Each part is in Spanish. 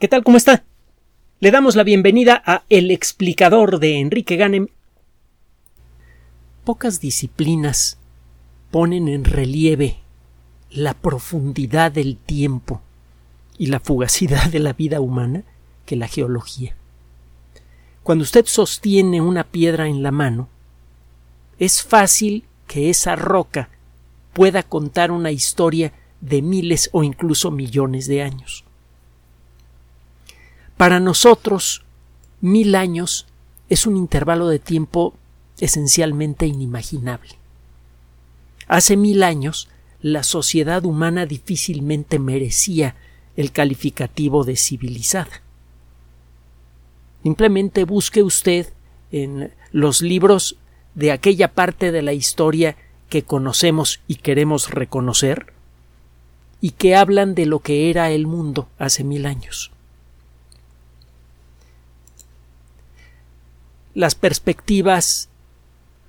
¿Qué tal? ¿Cómo está? Le damos la bienvenida a El explicador de Enrique Ganem. Pocas disciplinas ponen en relieve la profundidad del tiempo y la fugacidad de la vida humana que la geología. Cuando usted sostiene una piedra en la mano, es fácil que esa roca pueda contar una historia de miles o incluso millones de años. Para nosotros, mil años es un intervalo de tiempo esencialmente inimaginable. Hace mil años, la sociedad humana difícilmente merecía el calificativo de civilizada. Simplemente busque usted en los libros de aquella parte de la historia que conocemos y queremos reconocer y que hablan de lo que era el mundo hace mil años. Las perspectivas,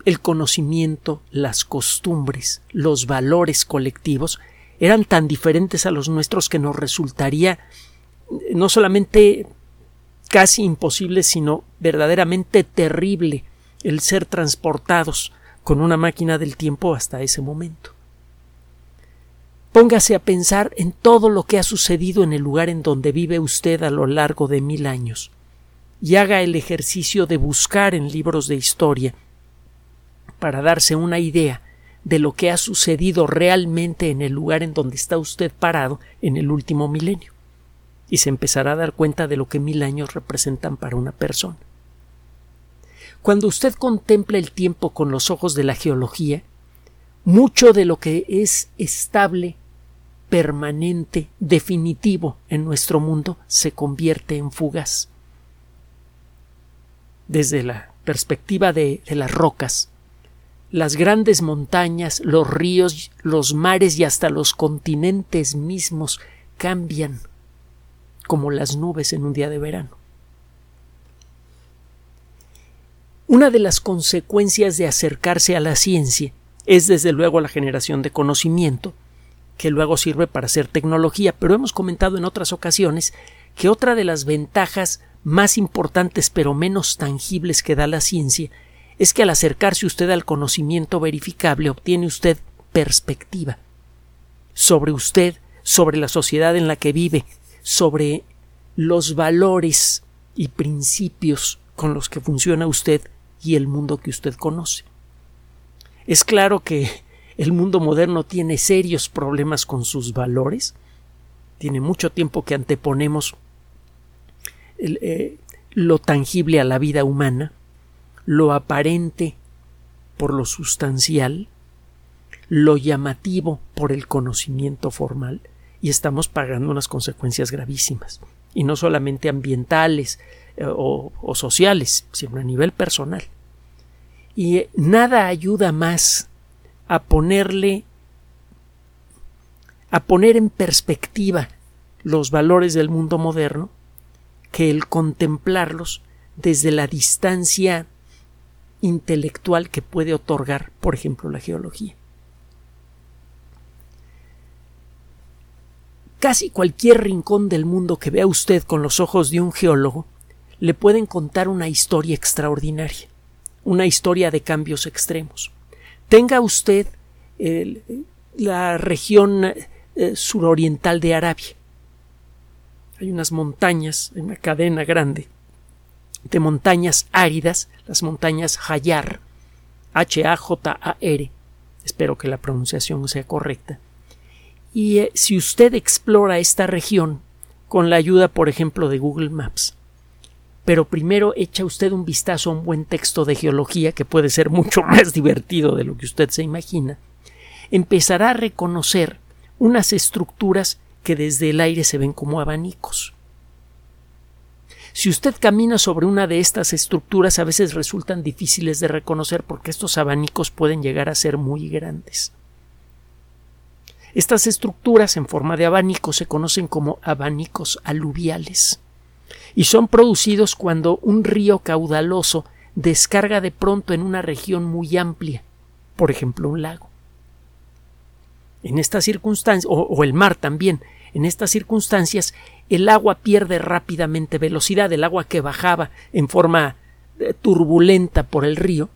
el conocimiento, las costumbres, los valores colectivos eran tan diferentes a los nuestros que nos resultaría no solamente casi imposible, sino verdaderamente terrible el ser transportados con una máquina del tiempo hasta ese momento. Póngase a pensar en todo lo que ha sucedido en el lugar en donde vive usted a lo largo de mil años y haga el ejercicio de buscar en libros de historia para darse una idea de lo que ha sucedido realmente en el lugar en donde está usted parado en el último milenio y se empezará a dar cuenta de lo que mil años representan para una persona. Cuando usted contempla el tiempo con los ojos de la geología, mucho de lo que es estable, permanente, definitivo en nuestro mundo se convierte en fugaz desde la perspectiva de, las rocas, las grandes montañas, los ríos, los mares y hasta los continentes mismos cambian como las nubes en un día de verano. Una de las consecuencias de acercarse a la ciencia es desde luego la generación de conocimiento, que luego sirve para hacer tecnología, pero hemos comentado en otras ocasiones que otra de las ventajas más importantes pero menos tangibles que da la ciencia es que al acercarse usted al conocimiento verificable obtiene usted perspectiva sobre usted, sobre la sociedad en la que vive, sobre los valores y principios con los que funciona usted y el mundo que usted conoce. Es claro que el mundo moderno tiene serios problemas con sus valores, tiene mucho tiempo que anteponemos eh, lo tangible a la vida humana, lo aparente por lo sustancial, lo llamativo por el conocimiento formal, y estamos pagando unas consecuencias gravísimas, y no solamente ambientales eh, o, o sociales, sino a nivel personal. Y nada ayuda más a ponerle a poner en perspectiva los valores del mundo moderno que el contemplarlos desde la distancia intelectual que puede otorgar, por ejemplo, la geología. Casi cualquier rincón del mundo que vea usted con los ojos de un geólogo le pueden contar una historia extraordinaria, una historia de cambios extremos. Tenga usted la región eh, suroriental de Arabia, hay unas montañas, una cadena grande de montañas áridas, las montañas Hayar, H-A-J-A-R, espero que la pronunciación sea correcta. Y eh, si usted explora esta región con la ayuda, por ejemplo, de Google Maps, pero primero echa usted un vistazo a un buen texto de geología que puede ser mucho más divertido de lo que usted se imagina, empezará a reconocer unas estructuras que desde el aire se ven como abanicos. Si usted camina sobre una de estas estructuras a veces resultan difíciles de reconocer porque estos abanicos pueden llegar a ser muy grandes. Estas estructuras en forma de abanico se conocen como abanicos aluviales y son producidos cuando un río caudaloso descarga de pronto en una región muy amplia, por ejemplo un lago. En estas circunstancias, o, o el mar también, en estas circunstancias, el agua pierde rápidamente velocidad, el agua que bajaba en forma eh, turbulenta por el río,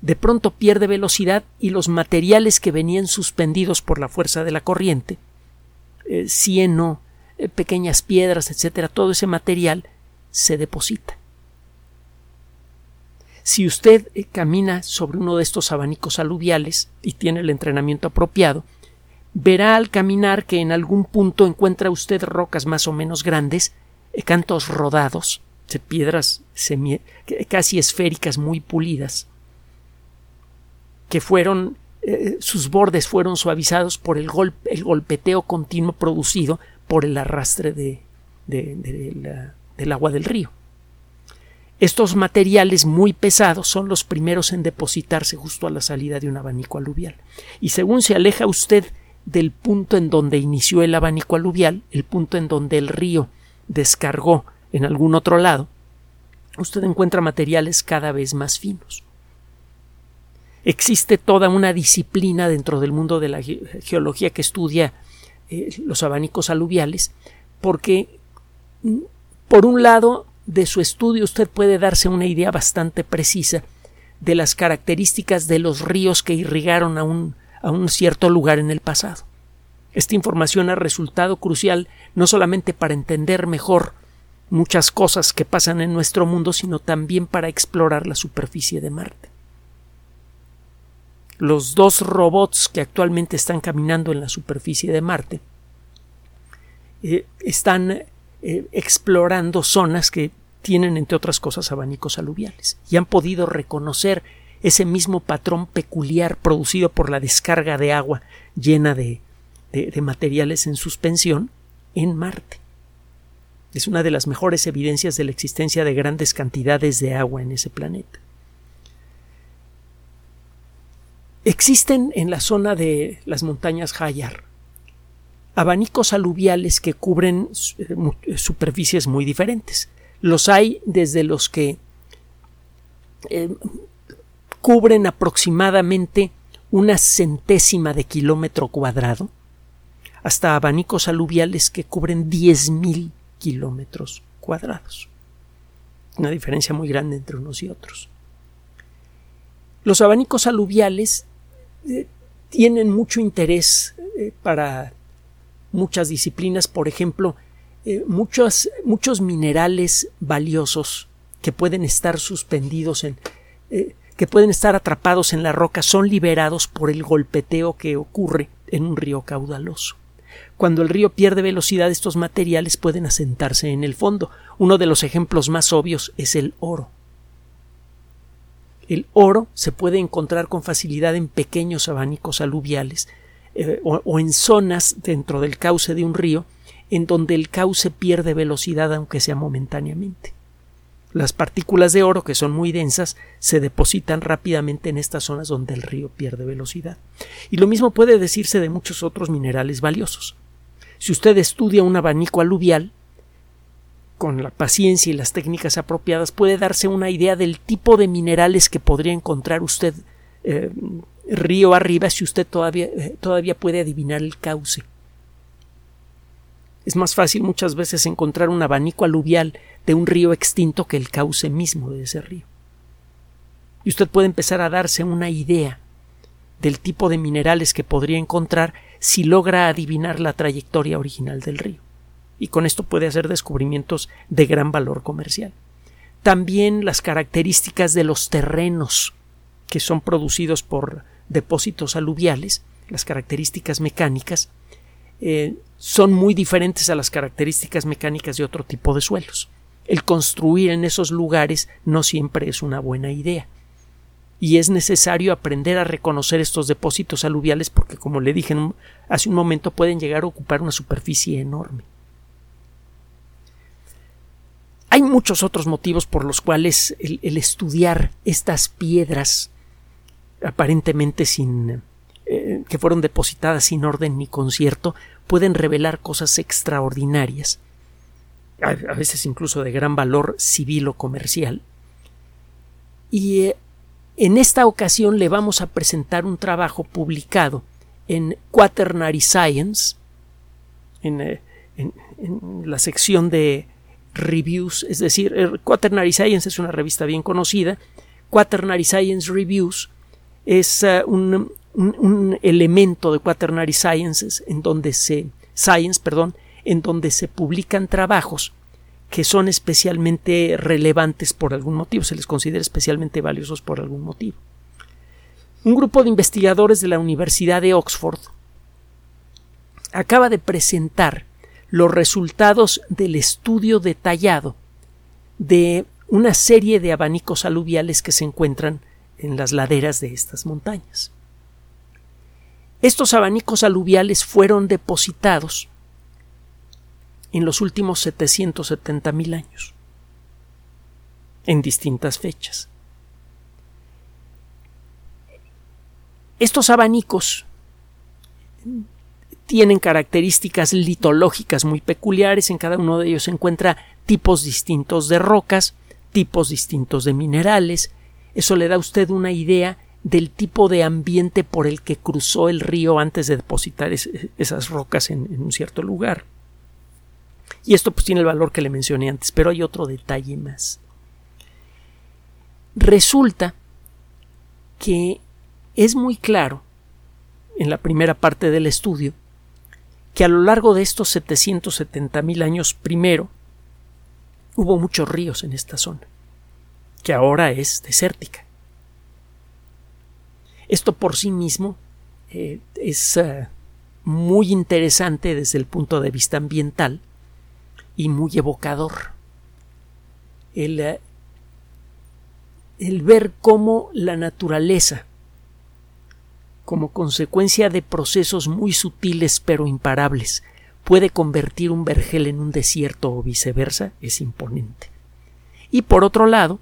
de pronto pierde velocidad y los materiales que venían suspendidos por la fuerza de la corriente, eh, cieno, eh, pequeñas piedras, etcétera, todo ese material se deposita. Si usted camina sobre uno de estos abanicos aluviales y tiene el entrenamiento apropiado, verá al caminar que en algún punto encuentra usted rocas más o menos grandes, cantos rodados, piedras casi esféricas muy pulidas, que fueron eh, sus bordes fueron suavizados por el, el golpeteo continuo producido por el arrastre de, del agua del río. Estos materiales muy pesados son los primeros en depositarse justo a la salida de un abanico aluvial. Y según se aleja usted del punto en donde inició el abanico aluvial, el punto en donde el río descargó en algún otro lado, usted encuentra materiales cada vez más finos. Existe toda una disciplina dentro del mundo de la geología que estudia eh, los abanicos aluviales, porque mm, por un lado de su estudio usted puede darse una idea bastante precisa de las características de los ríos que irrigaron a un, a un cierto lugar en el pasado. Esta información ha resultado crucial no solamente para entender mejor muchas cosas que pasan en nuestro mundo, sino también para explorar la superficie de Marte. Los dos robots que actualmente están caminando en la superficie de Marte eh, están eh, explorando zonas que tienen, entre otras cosas, abanicos aluviales y han podido reconocer ese mismo patrón peculiar producido por la descarga de agua llena de materiales en suspensión en Marte. Es una de las mejores evidencias de la existencia de grandes cantidades de agua en ese planeta. Existen en la zona de las montañas Hayar abanicos aluviales que cubren eh, superficies muy diferentes. Los hay desde los que eh, cubren aproximadamente una centésima de kilómetro cuadrado hasta abanicos aluviales que cubren 10.000 kilómetros cuadrados. Una diferencia muy grande entre unos y otros. Los abanicos aluviales eh, tienen mucho interés eh, para muchas disciplinas, por ejemplo, eh, muchos, muchos minerales valiosos que pueden estar suspendidos en que pueden estar atrapados en la roca son liberados por el golpeteo que ocurre en un río caudaloso. Cuando el río pierde velocidad, estos materiales pueden asentarse en el fondo. Uno de los ejemplos más obvios es el oro. El oro se puede encontrar con facilidad en pequeños abanicos aluviales eh, o en zonas dentro del cauce de un río en donde el cauce pierde velocidad aunque sea momentáneamente. Las partículas de oro, que son muy densas, se depositan rápidamente en estas zonas donde el río pierde velocidad. Y lo mismo puede decirse de muchos otros minerales valiosos. Si usted estudia un abanico aluvial, con la paciencia y las técnicas apropiadas, puede darse una idea del tipo de minerales que podría encontrar usted eh, río arriba si usted todavía, eh, todavía puede adivinar el cauce. Es más fácil muchas veces encontrar un abanico aluvial de un río extinto que el cauce mismo de ese río. Y usted puede empezar a darse una idea del tipo de minerales que podría encontrar si logra adivinar la trayectoria original del río. Y con esto puede hacer descubrimientos de gran valor comercial. También las características de los terrenos que son producidos por depósitos aluviales, las características mecánicas, eh, son muy diferentes a las características mecánicas de otro tipo de suelos el construir en esos lugares no siempre es una buena idea. Y es necesario aprender a reconocer estos depósitos aluviales porque, como le dije hace un momento, pueden llegar a ocupar una superficie enorme. Hay muchos otros motivos por los cuales el, estudiar estas piedras aparentemente sin que fueron depositadas sin orden ni concierto pueden revelar cosas extraordinarias a veces incluso de gran valor civil o comercial. Y eh, en esta ocasión le vamos a presentar un trabajo publicado en Quaternary Science, en, eh, en la sección de reviews, es decir, Quaternary Science es una revista bien conocida. Quaternary Science Reviews es uh, un, un, elemento de Quaternary Sciences en donde se Science, perdón, en donde se publican trabajos que son especialmente relevantes por algún motivo, se les considera especialmente valiosos por algún motivo. Un grupo de investigadores de la Universidad de Oxford acaba de presentar los resultados del estudio detallado de una serie de abanicos aluviales que se encuentran en las laderas de estas montañas. Estos abanicos aluviales fueron depositados en los últimos 770 mil años, en distintas fechas. Estos abanicos tienen características litológicas muy peculiares, en cada uno de ellos se encuentra tipos distintos de rocas, tipos distintos de minerales, eso le da a usted una idea del tipo de ambiente por el que cruzó el río antes de depositar esas rocas en, en un cierto lugar. Y esto pues tiene el valor que le mencioné antes, pero hay otro detalle más. Resulta que es muy claro en la primera parte del estudio que a lo largo de estos 770 mil años primero hubo muchos ríos en esta zona, que ahora es desértica. Esto por sí mismo eh, es uh, muy interesante desde el punto de vista ambiental y muy evocador. El, uh, el ver cómo la naturaleza como consecuencia de procesos muy sutiles pero imparables, puede convertir un vergel en un desierto o viceversa, es imponente. Y por otro lado,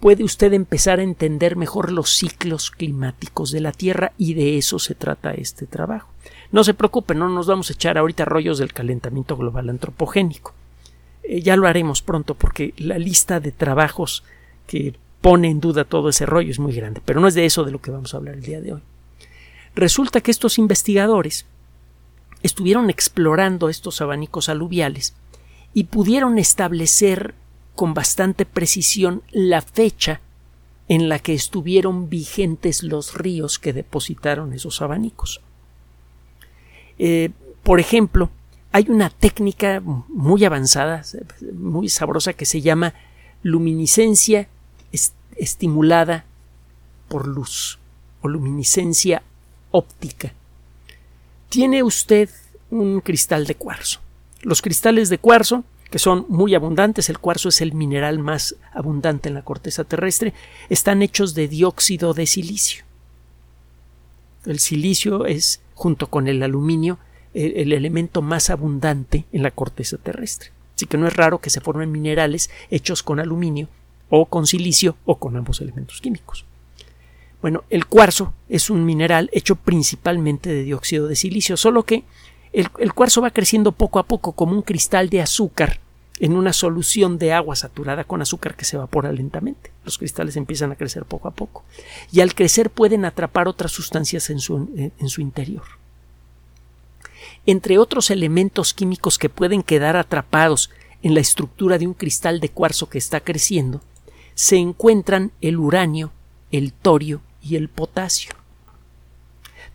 puede usted empezar a entender mejor los ciclos climáticos de la Tierra y de eso se trata este trabajo. No se preocupe, no nos vamos a echar ahorita rollos del calentamiento global antropogénico. Eh, ya lo haremos pronto porque la lista de trabajos que pone en duda todo ese rollo es muy grande, pero no es de eso de lo que vamos a hablar el día de hoy. Resulta que estos investigadores estuvieron explorando estos abanicos aluviales y pudieron establecer con bastante precisión la fecha en la que estuvieron vigentes los ríos que depositaron esos abanicos. Eh, por ejemplo, hay una técnica muy avanzada, muy sabrosa, que se llama luminiscencia estimulada por luz o luminiscencia óptica. Tiene usted un cristal de cuarzo. Los cristales de cuarzo, que son muy abundantes, el cuarzo es el mineral más abundante en la corteza terrestre, están hechos de dióxido de silicio. El silicio es, junto con el aluminio, el, el, elemento más abundante en la corteza terrestre. Así que no es raro que se formen minerales hechos con aluminio o con silicio o con ambos elementos químicos. Bueno, el cuarzo es un mineral hecho principalmente de dióxido de silicio, solo que el, cuarzo va creciendo poco a poco como un cristal de azúcar en una solución de agua saturada con azúcar que se evapora lentamente. Los cristales empiezan a crecer poco a poco y al crecer pueden atrapar otras sustancias en su, en su interior. Entre otros elementos químicos que pueden quedar atrapados en la estructura de un cristal de cuarzo que está creciendo, se encuentran el uranio, el torio y el potasio.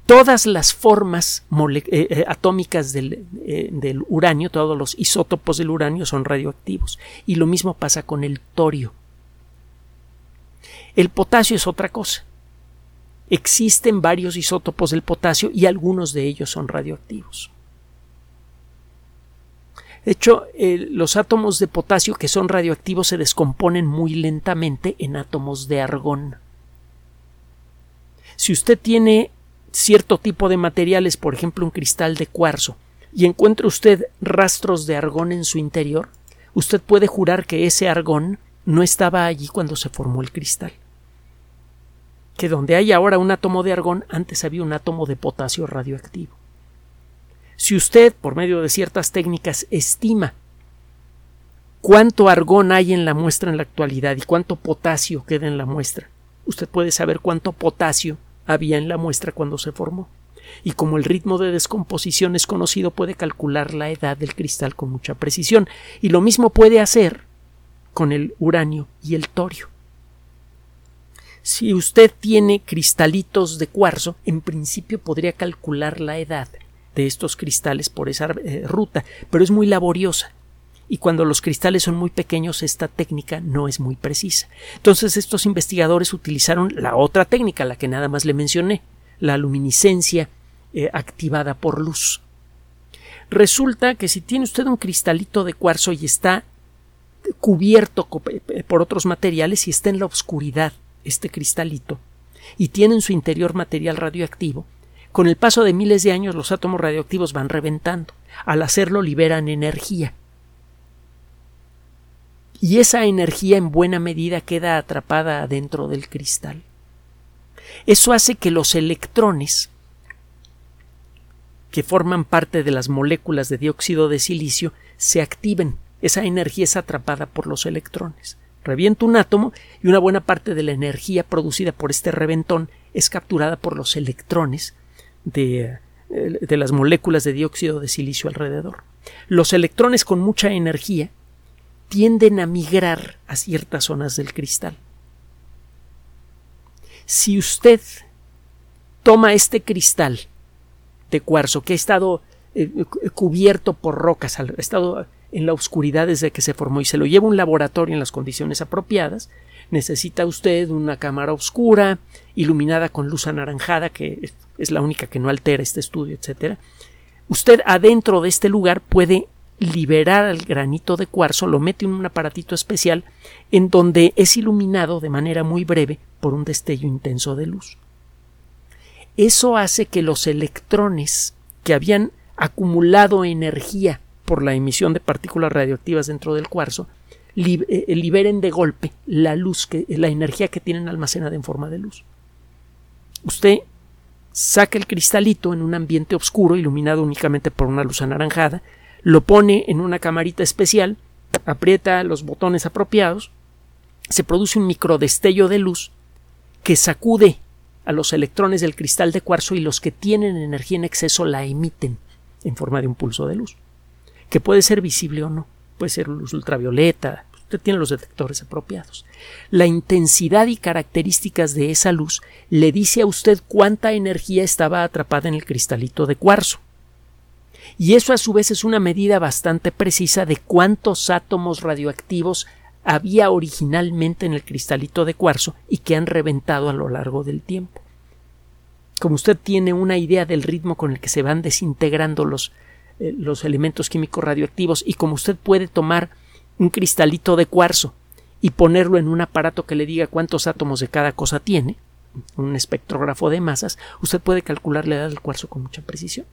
Todas las formas eh, eh, atómicas del, eh, del uranio, todos los isótopos del uranio son radioactivos. Y lo mismo pasa con el torio. El potasio es otra cosa. Existen varios isótopos del potasio y algunos de ellos son radioactivos. De hecho, los átomos de potasio que son radioactivos se descomponen muy lentamente en átomos de argón. Si usted tiene cierto tipo de materiales, por ejemplo un cristal de cuarzo, y encuentra usted rastros de argón en su interior, usted puede jurar que ese argón no estaba allí cuando se formó el cristal. Que donde hay ahora un átomo de argón, antes había un átomo de potasio radioactivo. Si usted, por medio de ciertas técnicas, estima cuánto argón hay en la muestra en la actualidad y cuánto potasio queda en la muestra, usted puede saber cuánto potasio había en la muestra cuando se formó. y como el ritmo de descomposición es conocido puede calcular la edad del cristal con mucha precisión y lo mismo puede hacer con el uranio y el torio. Si usted tiene cristalitos de cuarzo, en principio podría calcular la edad de estos cristales por esa eh, ruta, pero es muy laboriosa y cuando los cristales son muy pequeños esta técnica no es muy precisa. Entonces estos investigadores utilizaron la otra técnica, la que nada más le mencioné, la luminiscencia eh, activada por luz. Resulta que si tiene usted un cristalito de cuarzo y está cubierto eh, por otros materiales y está en la oscuridad este cristalito y tiene en su interior material radioactivo, con el paso de miles de años los átomos radioactivos van reventando. Al hacerlo liberan energía y esa energía en buena medida queda atrapada dentro del cristal. Eso hace que los electrones que forman parte de las moléculas de dióxido de silicio se activen. Esa energía es atrapada por los electrones. Revienta un átomo y una buena parte de la energía producida por este reventón es capturada por los electrones de, eh, de las moléculas de dióxido de silicio alrededor. Los electrones con mucha energía tienden a migrar a ciertas zonas del cristal. Si usted toma este cristal de cuarzo que ha estado eh, cubierto por rocas, ha estado en la oscuridad desde que se formó y se lo lleva a un laboratorio en las condiciones apropiadas, necesita usted una cámara oscura, iluminada con luz anaranjada, que es la única que no altera este estudio, etc. Usted adentro de este lugar puede liberar al granito de cuarzo, lo mete en un aparatito especial en donde es iluminado de manera muy breve por un destello intenso de luz. Eso hace que los electrones que habían acumulado energía por la emisión de partículas radioactivas dentro del cuarzo eh, liberen de golpe la luz que la energía que tienen almacenada en forma de luz. Usted saca el cristalito en un ambiente oscuro iluminado únicamente por una luz anaranjada lo pone en una camarita especial, aprieta los botones apropiados, se produce un microdestello de luz que sacude a los electrones del cristal de cuarzo y los que tienen energía en exceso la emiten en forma de un pulso de luz, que puede ser visible o no, puede ser luz ultravioleta, usted tiene los detectores apropiados. La intensidad y características de esa luz le dice a usted cuánta energía estaba atrapada en el cristalito de cuarzo y eso a su vez es una medida bastante precisa de cuántos átomos radioactivos había originalmente en el cristalito de cuarzo y que han reventado a lo largo del tiempo. Como usted tiene una idea del ritmo con el que se van desintegrando los, eh, los elementos químicos radioactivos y como usted puede tomar un cristalito de cuarzo y ponerlo en un aparato que le diga cuántos átomos de cada cosa tiene, un espectrógrafo de masas, usted puede calcular la edad del cuarzo con mucha precisión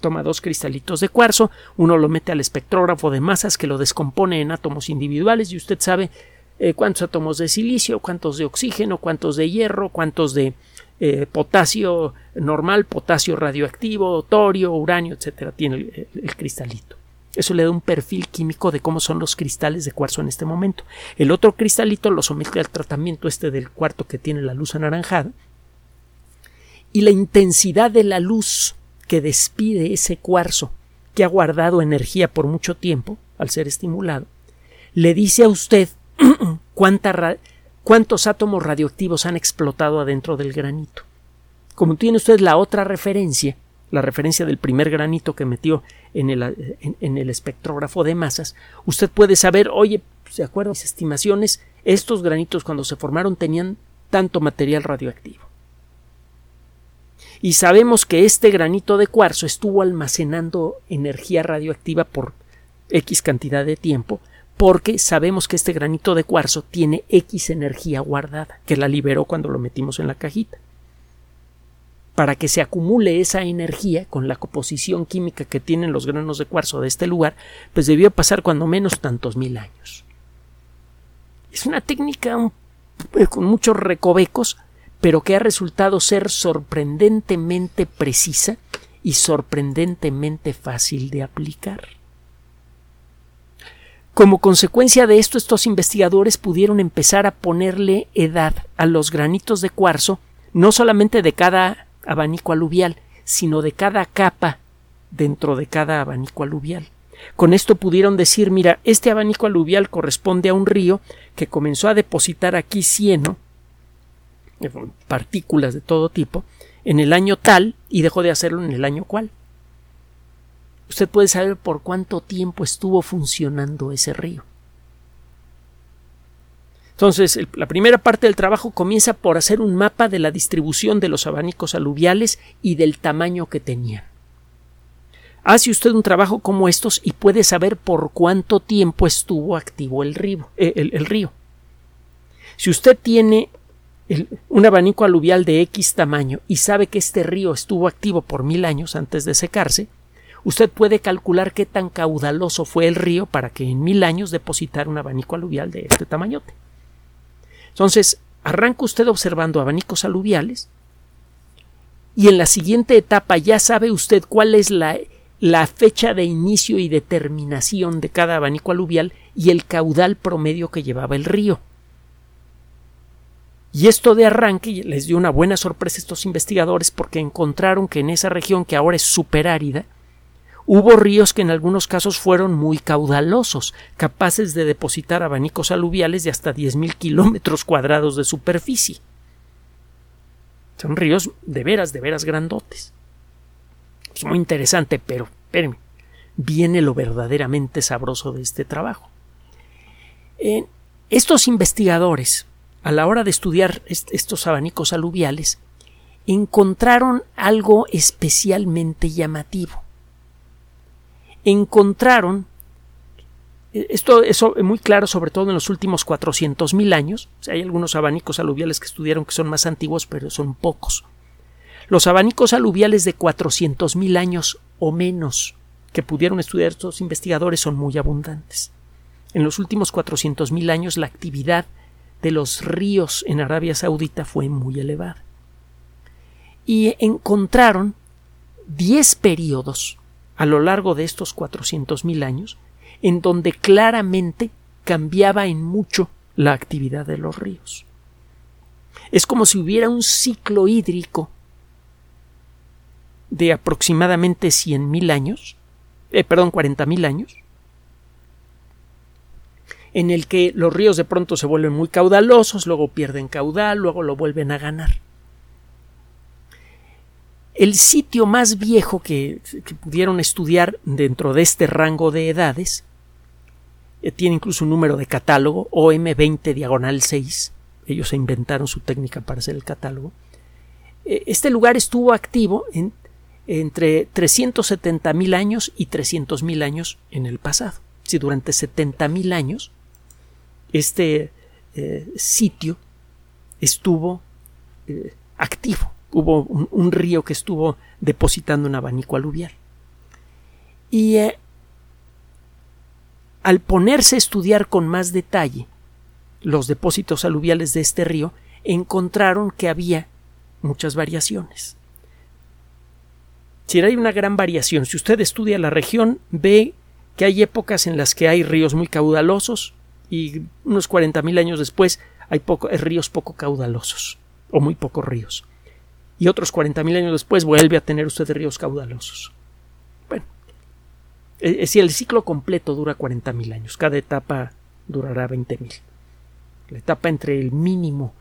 toma dos cristalitos de cuarzo, uno lo mete al espectrógrafo de masas que lo descompone en átomos individuales y usted sabe eh, cuántos átomos de silicio, cuántos de oxígeno, cuántos de hierro, cuántos de eh, potasio normal, potasio radioactivo, torio, uranio, etcétera, tiene el, el, cristalito. Eso le da un perfil químico de cómo son los cristales de cuarzo en este momento. El otro cristalito lo somete al tratamiento este del cuarto que tiene la luz anaranjada y la intensidad de la luz que despide ese cuarzo que ha guardado energía por mucho tiempo al ser estimulado, le dice a usted cuántos átomos radioactivos han explotado adentro del granito. Como tiene usted la otra referencia, la referencia del primer granito que metió en el, en, el espectrógrafo de masas, usted puede saber, oye, ¿se acuerdan mis estimaciones? Estos granitos cuando se formaron tenían tanto material radioactivo y sabemos que este granito de cuarzo estuvo almacenando energía radioactiva por X cantidad de tiempo, porque sabemos que este granito de cuarzo tiene X energía guardada, que la liberó cuando lo metimos en la cajita. Para que se acumule esa energía con la composición química que tienen los granos de cuarzo de este lugar, pues debió pasar cuando menos tantos mil años. Es una técnica con muchos recovecos, pero que ha resultado ser sorprendentemente precisa y sorprendentemente fácil de aplicar. Como consecuencia de esto, estos investigadores pudieron empezar a ponerle edad a los granitos de cuarzo, no solamente de cada abanico aluvial, sino de cada capa dentro de cada abanico aluvial. Con esto pudieron decir, mira, este abanico aluvial corresponde a un río que comenzó a depositar aquí cieno, partículas de todo tipo, en el año tal y dejó de hacerlo en el año cual. Usted puede saber por cuánto tiempo estuvo funcionando ese río. Entonces, la primera parte del trabajo comienza por hacer un mapa de la distribución de los abanicos aluviales y del tamaño que tenían. Hace usted un trabajo como estos y puede saber por cuánto tiempo estuvo activo el río. Eh, el, río. Si usted tiene un abanico aluvial de X tamaño y sabe que este río estuvo activo por mil años antes de secarse, usted puede calcular qué tan caudaloso fue el río para que en mil años depositara un abanico aluvial de este tamañote. Entonces, arranca usted observando abanicos aluviales y en la siguiente etapa ya sabe usted cuál es la, la fecha de inicio y determinación de cada abanico aluvial y el caudal promedio que llevaba el río. Y esto de arranque les dio una buena sorpresa a estos investigadores porque encontraron que en esa región que ahora es superárida, hubo ríos que en algunos casos fueron muy caudalosos, capaces de depositar abanicos aluviales de hasta 10.000 kilómetros cuadrados de superficie. Son ríos de veras, de veras grandotes. Es muy interesante, pero espérenme, viene lo verdaderamente sabroso de este trabajo. estos investigadores a la hora de estudiar estos abanicos aluviales, encontraron algo especialmente llamativo. Encontraron eh, esto es muy claro, sobre todo en los últimos 400.000 años. hay algunos abanicos aluviales que estudiaron que son más antiguos, pero son pocos. Los abanicos aluviales de 400.000 años o menos que pudieron estudiar estos investigadores son muy abundantes. En los últimos 400.000 años la actividad de los ríos en Arabia Saudita fue muy elevada. Y encontraron 10 periodos a lo largo de estos 400.000 años en donde claramente cambiaba en mucho la actividad de los ríos. Es como si hubiera un ciclo hídrico de aproximadamente 100.000 años, eh, perdón, 40.000 años, en el que los ríos de pronto se vuelven muy caudalosos, luego pierden caudal, luego lo vuelven a ganar. El sitio más viejo que, pudieron estudiar dentro de este rango de edades eh, tiene incluso un número de catálogo, OM20 diagonal 6. Ellos se inventaron su técnica para hacer el catálogo. Eh, este lugar estuvo activo en, entre 370.000 años y 300.000 años en el pasado. Si durante 70.000 años este eh, sitio estuvo eh, activo. Hubo un, río que estuvo depositando un abanico aluvial. Y eh, al ponerse a estudiar con más detalle los depósitos aluviales de este río, encontraron que había muchas variaciones. Si hay una gran variación, si usted estudia la región, ve que hay épocas en las que hay ríos muy caudalosos, y unos 40.000 años después hay, poco, ríos poco caudalosos o muy pocos ríos. Y otros 40.000 años después vuelve a tener usted ríos caudalosos. Bueno, e, e, si el ciclo completo dura 40.000 años, cada etapa durará 20.000. La etapa entre el mínimo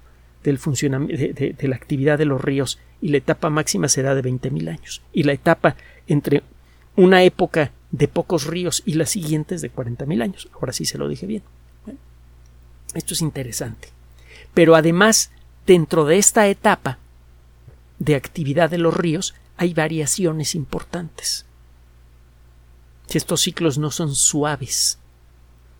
de, de, la actividad de los ríos y la etapa máxima será de 20.000 años. Y la etapa entre una época de pocos ríos y la siguiente es de 40.000 años. Ahora sí se lo dije bien. Esto es interesante. Pero además, dentro de esta etapa de actividad de los ríos, hay variaciones importantes. Estos ciclos no son suaves,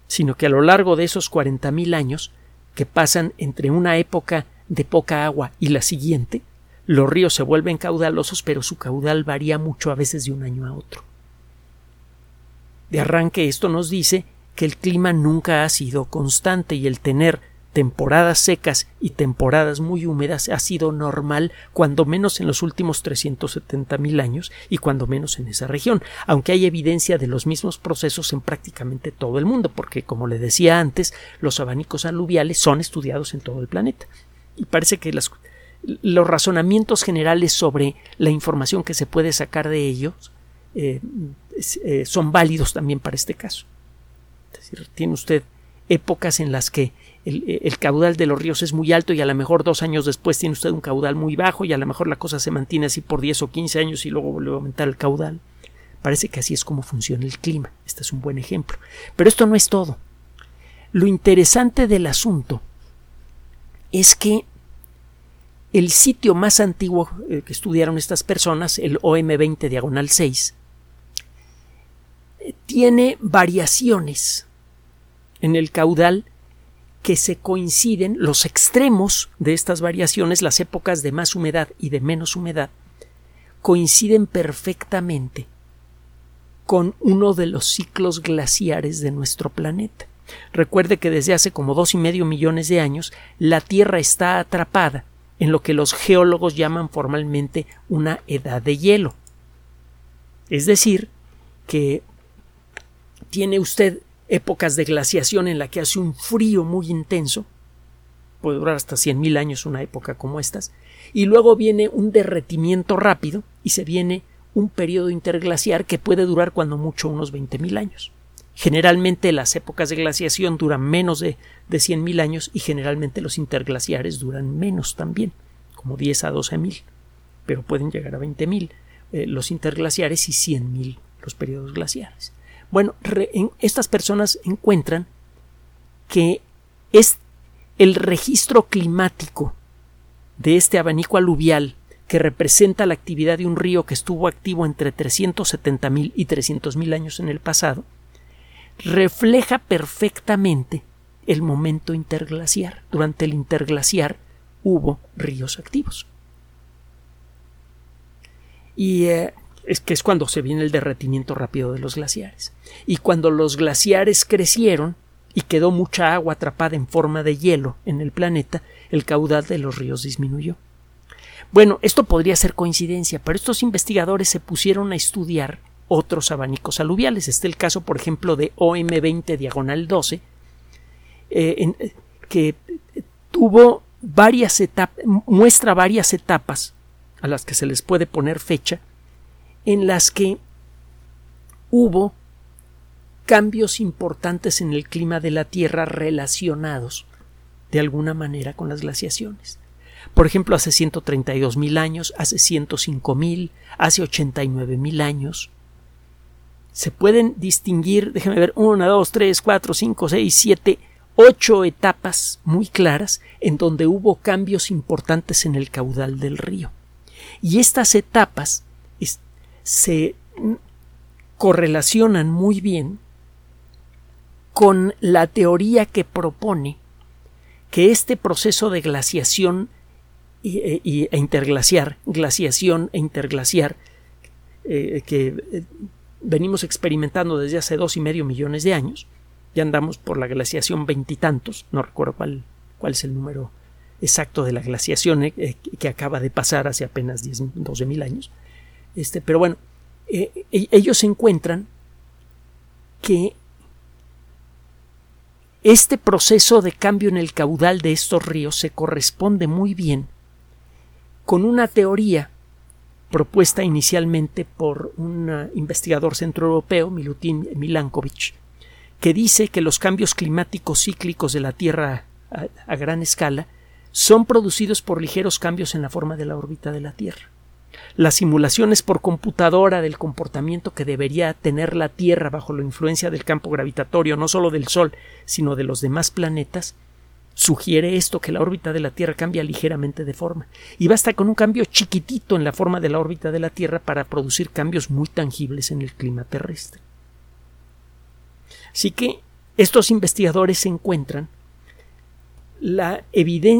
sino que a lo largo de esos 40.000 años, que pasan entre una época de poca agua y la siguiente, los ríos se vuelven caudalosos, pero su caudal varía mucho a veces de un año a otro. De arranque esto nos dice que el clima nunca ha sido constante y el tener temporadas secas y temporadas muy húmedas ha sido normal cuando menos en los últimos 370 mil años y cuando menos en esa región, aunque hay evidencia de los mismos procesos en prácticamente todo el mundo, porque como le decía antes, los abanicos aluviales son estudiados en todo el planeta. Y parece que los razonamientos generales sobre la información que se puede sacar de ellos eh, eh, son válidos también para este caso. Es decir, tiene usted épocas en las que el, caudal de los ríos es muy alto y a lo mejor dos años después tiene usted un caudal muy bajo y a lo mejor la cosa se mantiene así por 10 o 15 años y luego vuelve a aumentar el caudal. Parece que así es como funciona el clima. Este es un buen ejemplo. Pero esto no es todo. Lo interesante del asunto es que el sitio más antiguo eh, que estudiaron estas personas, el OM20 diagonal 6, tiene variaciones en el caudal que se coinciden, los extremos de estas variaciones, las épocas de más humedad y de menos humedad, coinciden perfectamente con uno de los ciclos glaciares de nuestro planeta. Recuerde que desde hace como dos y medio millones de años la Tierra está atrapada en lo que los geólogos llaman formalmente una edad de hielo. Es decir, que tiene usted épocas de glaciación en la que hace un frío muy intenso, puede durar hasta 100.000 años una época como estas, y luego viene un derretimiento rápido y se viene un periodo interglaciar que puede durar cuando mucho unos 20.000 años. Generalmente las épocas de glaciación duran menos de, de 100.000 años y generalmente los interglaciares duran menos también, como 10 a 12.000, pero pueden llegar a 20.000 eh, los interglaciares y 100.000 los periodos glaciares. Bueno, estas personas encuentran que es el registro climático de este abanico aluvial que representa la actividad de un río que estuvo activo entre 370.000 y 300.000 años en el pasado, refleja perfectamente el momento interglaciar. Durante el interglaciar hubo ríos activos. Y eh, es que es cuando se viene el derretimiento rápido de los glaciares. Y cuando los glaciares crecieron y quedó mucha agua atrapada en forma de hielo en el planeta, el caudal de los ríos disminuyó. Bueno, esto podría ser coincidencia, pero estos investigadores se pusieron a estudiar otros abanicos aluviales. Este es el caso, por ejemplo, de OM20 diagonal 12, eh, que tuvo varias etapas, muestra varias etapas a las que se les puede poner fecha en las que hubo cambios importantes en el clima de la Tierra relacionados de alguna manera con las glaciaciones. Por ejemplo, hace 132 mil años, hace 105 mil, hace 89 mil años. Se pueden distinguir, déjenme ver, 1, 2, 3, 4, 5, 6, 7, 8 etapas muy claras en donde hubo cambios importantes en el caudal del río. Y estas etapas se correlacionan muy bien con la teoría que propone que este proceso de glaciación e, interglaciar, glaciación e interglaciar, eh, que eh, venimos experimentando desde hace dos y medio millones de años, ya andamos por la glaciación veintitantos, no recuerdo cuál, cuál es el número exacto de la glaciación eh, que acaba de pasar hace apenas 10, 12 mil años, este, pero bueno, eh, e-, ellos encuentran que este proceso de cambio en el caudal de estos ríos se corresponde muy bien con una teoría propuesta inicialmente por un investigador centroeuropeo, Milutin Milankovic, que dice que los cambios climáticos cíclicos de la Tierra a gran escala son producidos por ligeros cambios en la forma de la órbita de la Tierra. Las simulaciones por computadora del comportamiento que debería tener la Tierra bajo la influencia del campo gravitatorio no solo del Sol, sino de los demás planetas, sugiere esto que la órbita de la Tierra cambia ligeramente de forma. Y basta con un cambio chiquitito en la forma de la órbita de la Tierra para producir cambios muy tangibles en el clima terrestre. Así que estos investigadores encuentran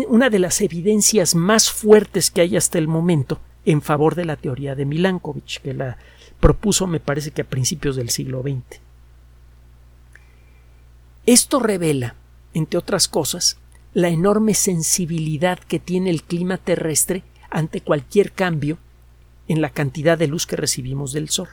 una de las evidencias más fuertes que hay hasta el momento en favor de la teoría de Milankovitch, que la propuso me parece que a principios del siglo XX. Esto revela, entre otras cosas, la enorme sensibilidad que tiene el clima terrestre ante cualquier cambio en la cantidad de luz que recibimos del Sol.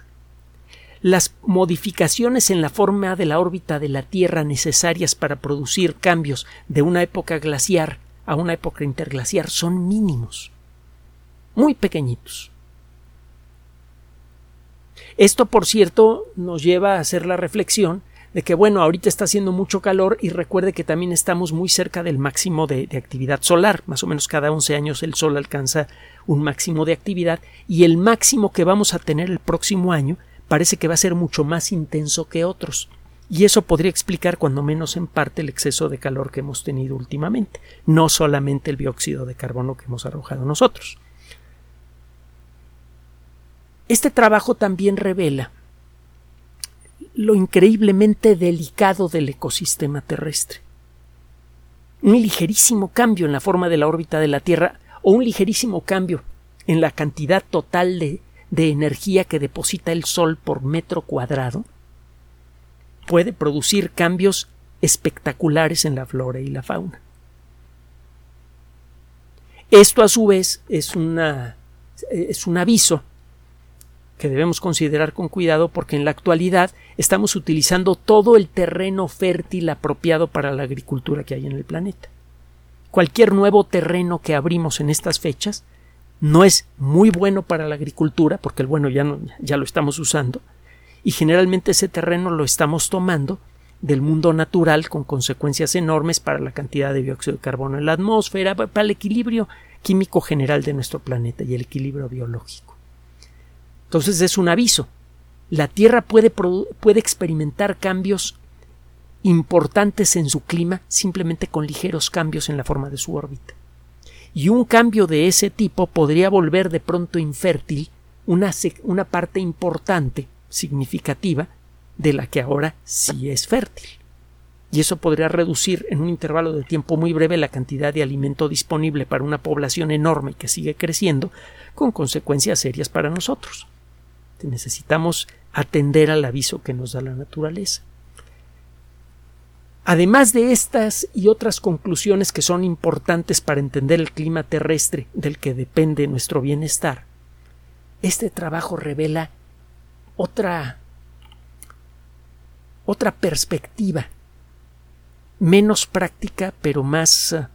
Las modificaciones en la forma de la órbita de la Tierra necesarias para producir cambios de una época glaciar a una época interglaciar son mínimos muy pequeñitos. Esto, por cierto, nos lleva a hacer la reflexión de que, bueno, ahorita está haciendo mucho calor y recuerde que también estamos muy cerca del máximo de, actividad solar. Más o menos cada 11 años el Sol alcanza un máximo de actividad y el máximo que vamos a tener el próximo año parece que va a ser mucho más intenso que otros. Y eso podría explicar cuando menos en parte el exceso de calor que hemos tenido últimamente, no solamente el dióxido de carbono que hemos arrojado nosotros. Este trabajo también revela lo increíblemente delicado del ecosistema terrestre. Un ligerísimo cambio en la forma de la órbita de la Tierra o un ligerísimo cambio en la cantidad total de, energía que deposita el Sol por metro cuadrado puede producir cambios espectaculares en la flora y la fauna. Esto a su vez es, una, es un aviso que debemos considerar con cuidado porque en la actualidad estamos utilizando todo el terreno fértil apropiado para la agricultura que hay en el planeta. Cualquier nuevo terreno que abrimos en estas fechas no es muy bueno para la agricultura porque el bueno ya, no, ya lo estamos usando y generalmente ese terreno lo estamos tomando del mundo natural con consecuencias enormes para la cantidad de dióxido de carbono en la atmósfera, para el equilibrio químico general de nuestro planeta y el equilibrio biológico. Entonces es un aviso. La Tierra puede, experimentar cambios importantes en su clima simplemente con ligeros cambios en la forma de su órbita. Y un cambio de ese tipo podría volver de pronto infértil una, una parte importante significativa de la que ahora sí es fértil. Y eso podría reducir en un intervalo de tiempo muy breve la cantidad de alimento disponible para una población enorme que sigue creciendo, con consecuencias serias para nosotros. Necesitamos atender al aviso que nos da la naturaleza. Además de estas y otras conclusiones que son importantes para entender el clima terrestre del que depende nuestro bienestar, este trabajo revela otra otra perspectiva menos práctica pero más eh,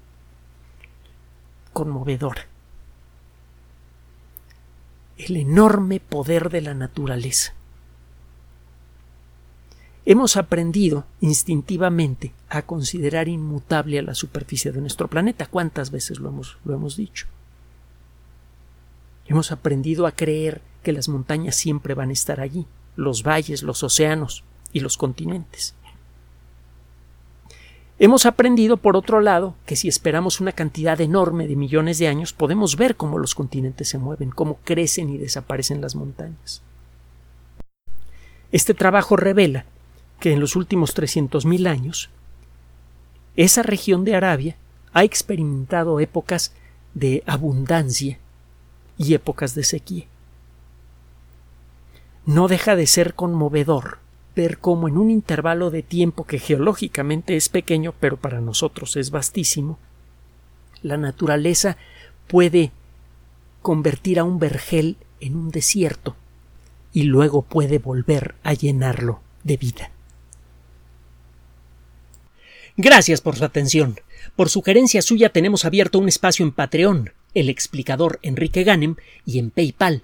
conmovedora el enorme poder de la naturaleza. Hemos aprendido instintivamente a considerar inmutable a la superficie de nuestro planeta. Cuántas veces lo hemos, lo hemos dicho hemos aprendido a creer que las montañas siempre van a estar allí, los valles, los océanos y los continentes. Hemos aprendido, por otro lado, que si esperamos una cantidad enorme de millones de años, podemos ver cómo los continentes se mueven, cómo crecen y desaparecen las montañas. Este trabajo revela que en los últimos 300.000 años, esa región de Arabia ha experimentado épocas de abundancia y épocas de sequía no deja de ser conmovedor ver cómo en un intervalo de tiempo que geológicamente es pequeño, pero para nosotros es vastísimo, la naturaleza puede convertir a un vergel en un desierto y luego puede volver a llenarlo de vida. Gracias por su atención. Por sugerencia suya tenemos abierto un espacio en Patreon, el explicador Enrique Ganem, y en PayPal,